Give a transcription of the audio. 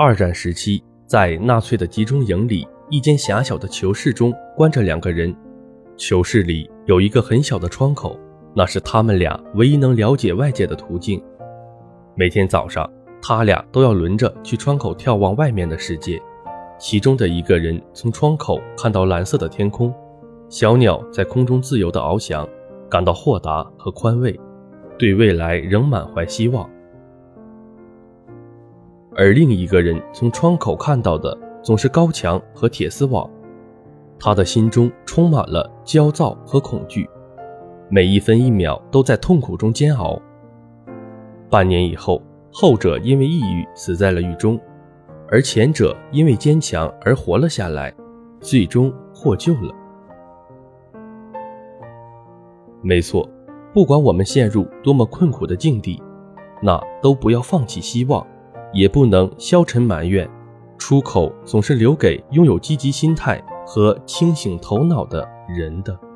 二战时期，在纳粹的集中营里，一间狭小的囚室中关着两个人。囚室里有一个很小的窗口，那是他们俩唯一能了解外界的途径。每天早上，他俩都要轮着去窗口眺望外面的世界。其中的一个人从窗口看到蓝色的天空，小鸟在空中自由地翱翔，感到豁达和宽慰，对未来仍满怀希望。而另一个人从窗口看到的总是高墙和铁丝网，他的心中充满了焦躁和恐惧，每一分一秒都在痛苦中煎熬。半年以后，后者因为抑郁死在了狱中。而前者因为坚强而活了下来，最终获救了。没错，不管我们陷入多么困苦的境地，那都不要放弃希望，也不能消沉埋怨。出口总是留给拥有积极心态和清醒头脑的人的。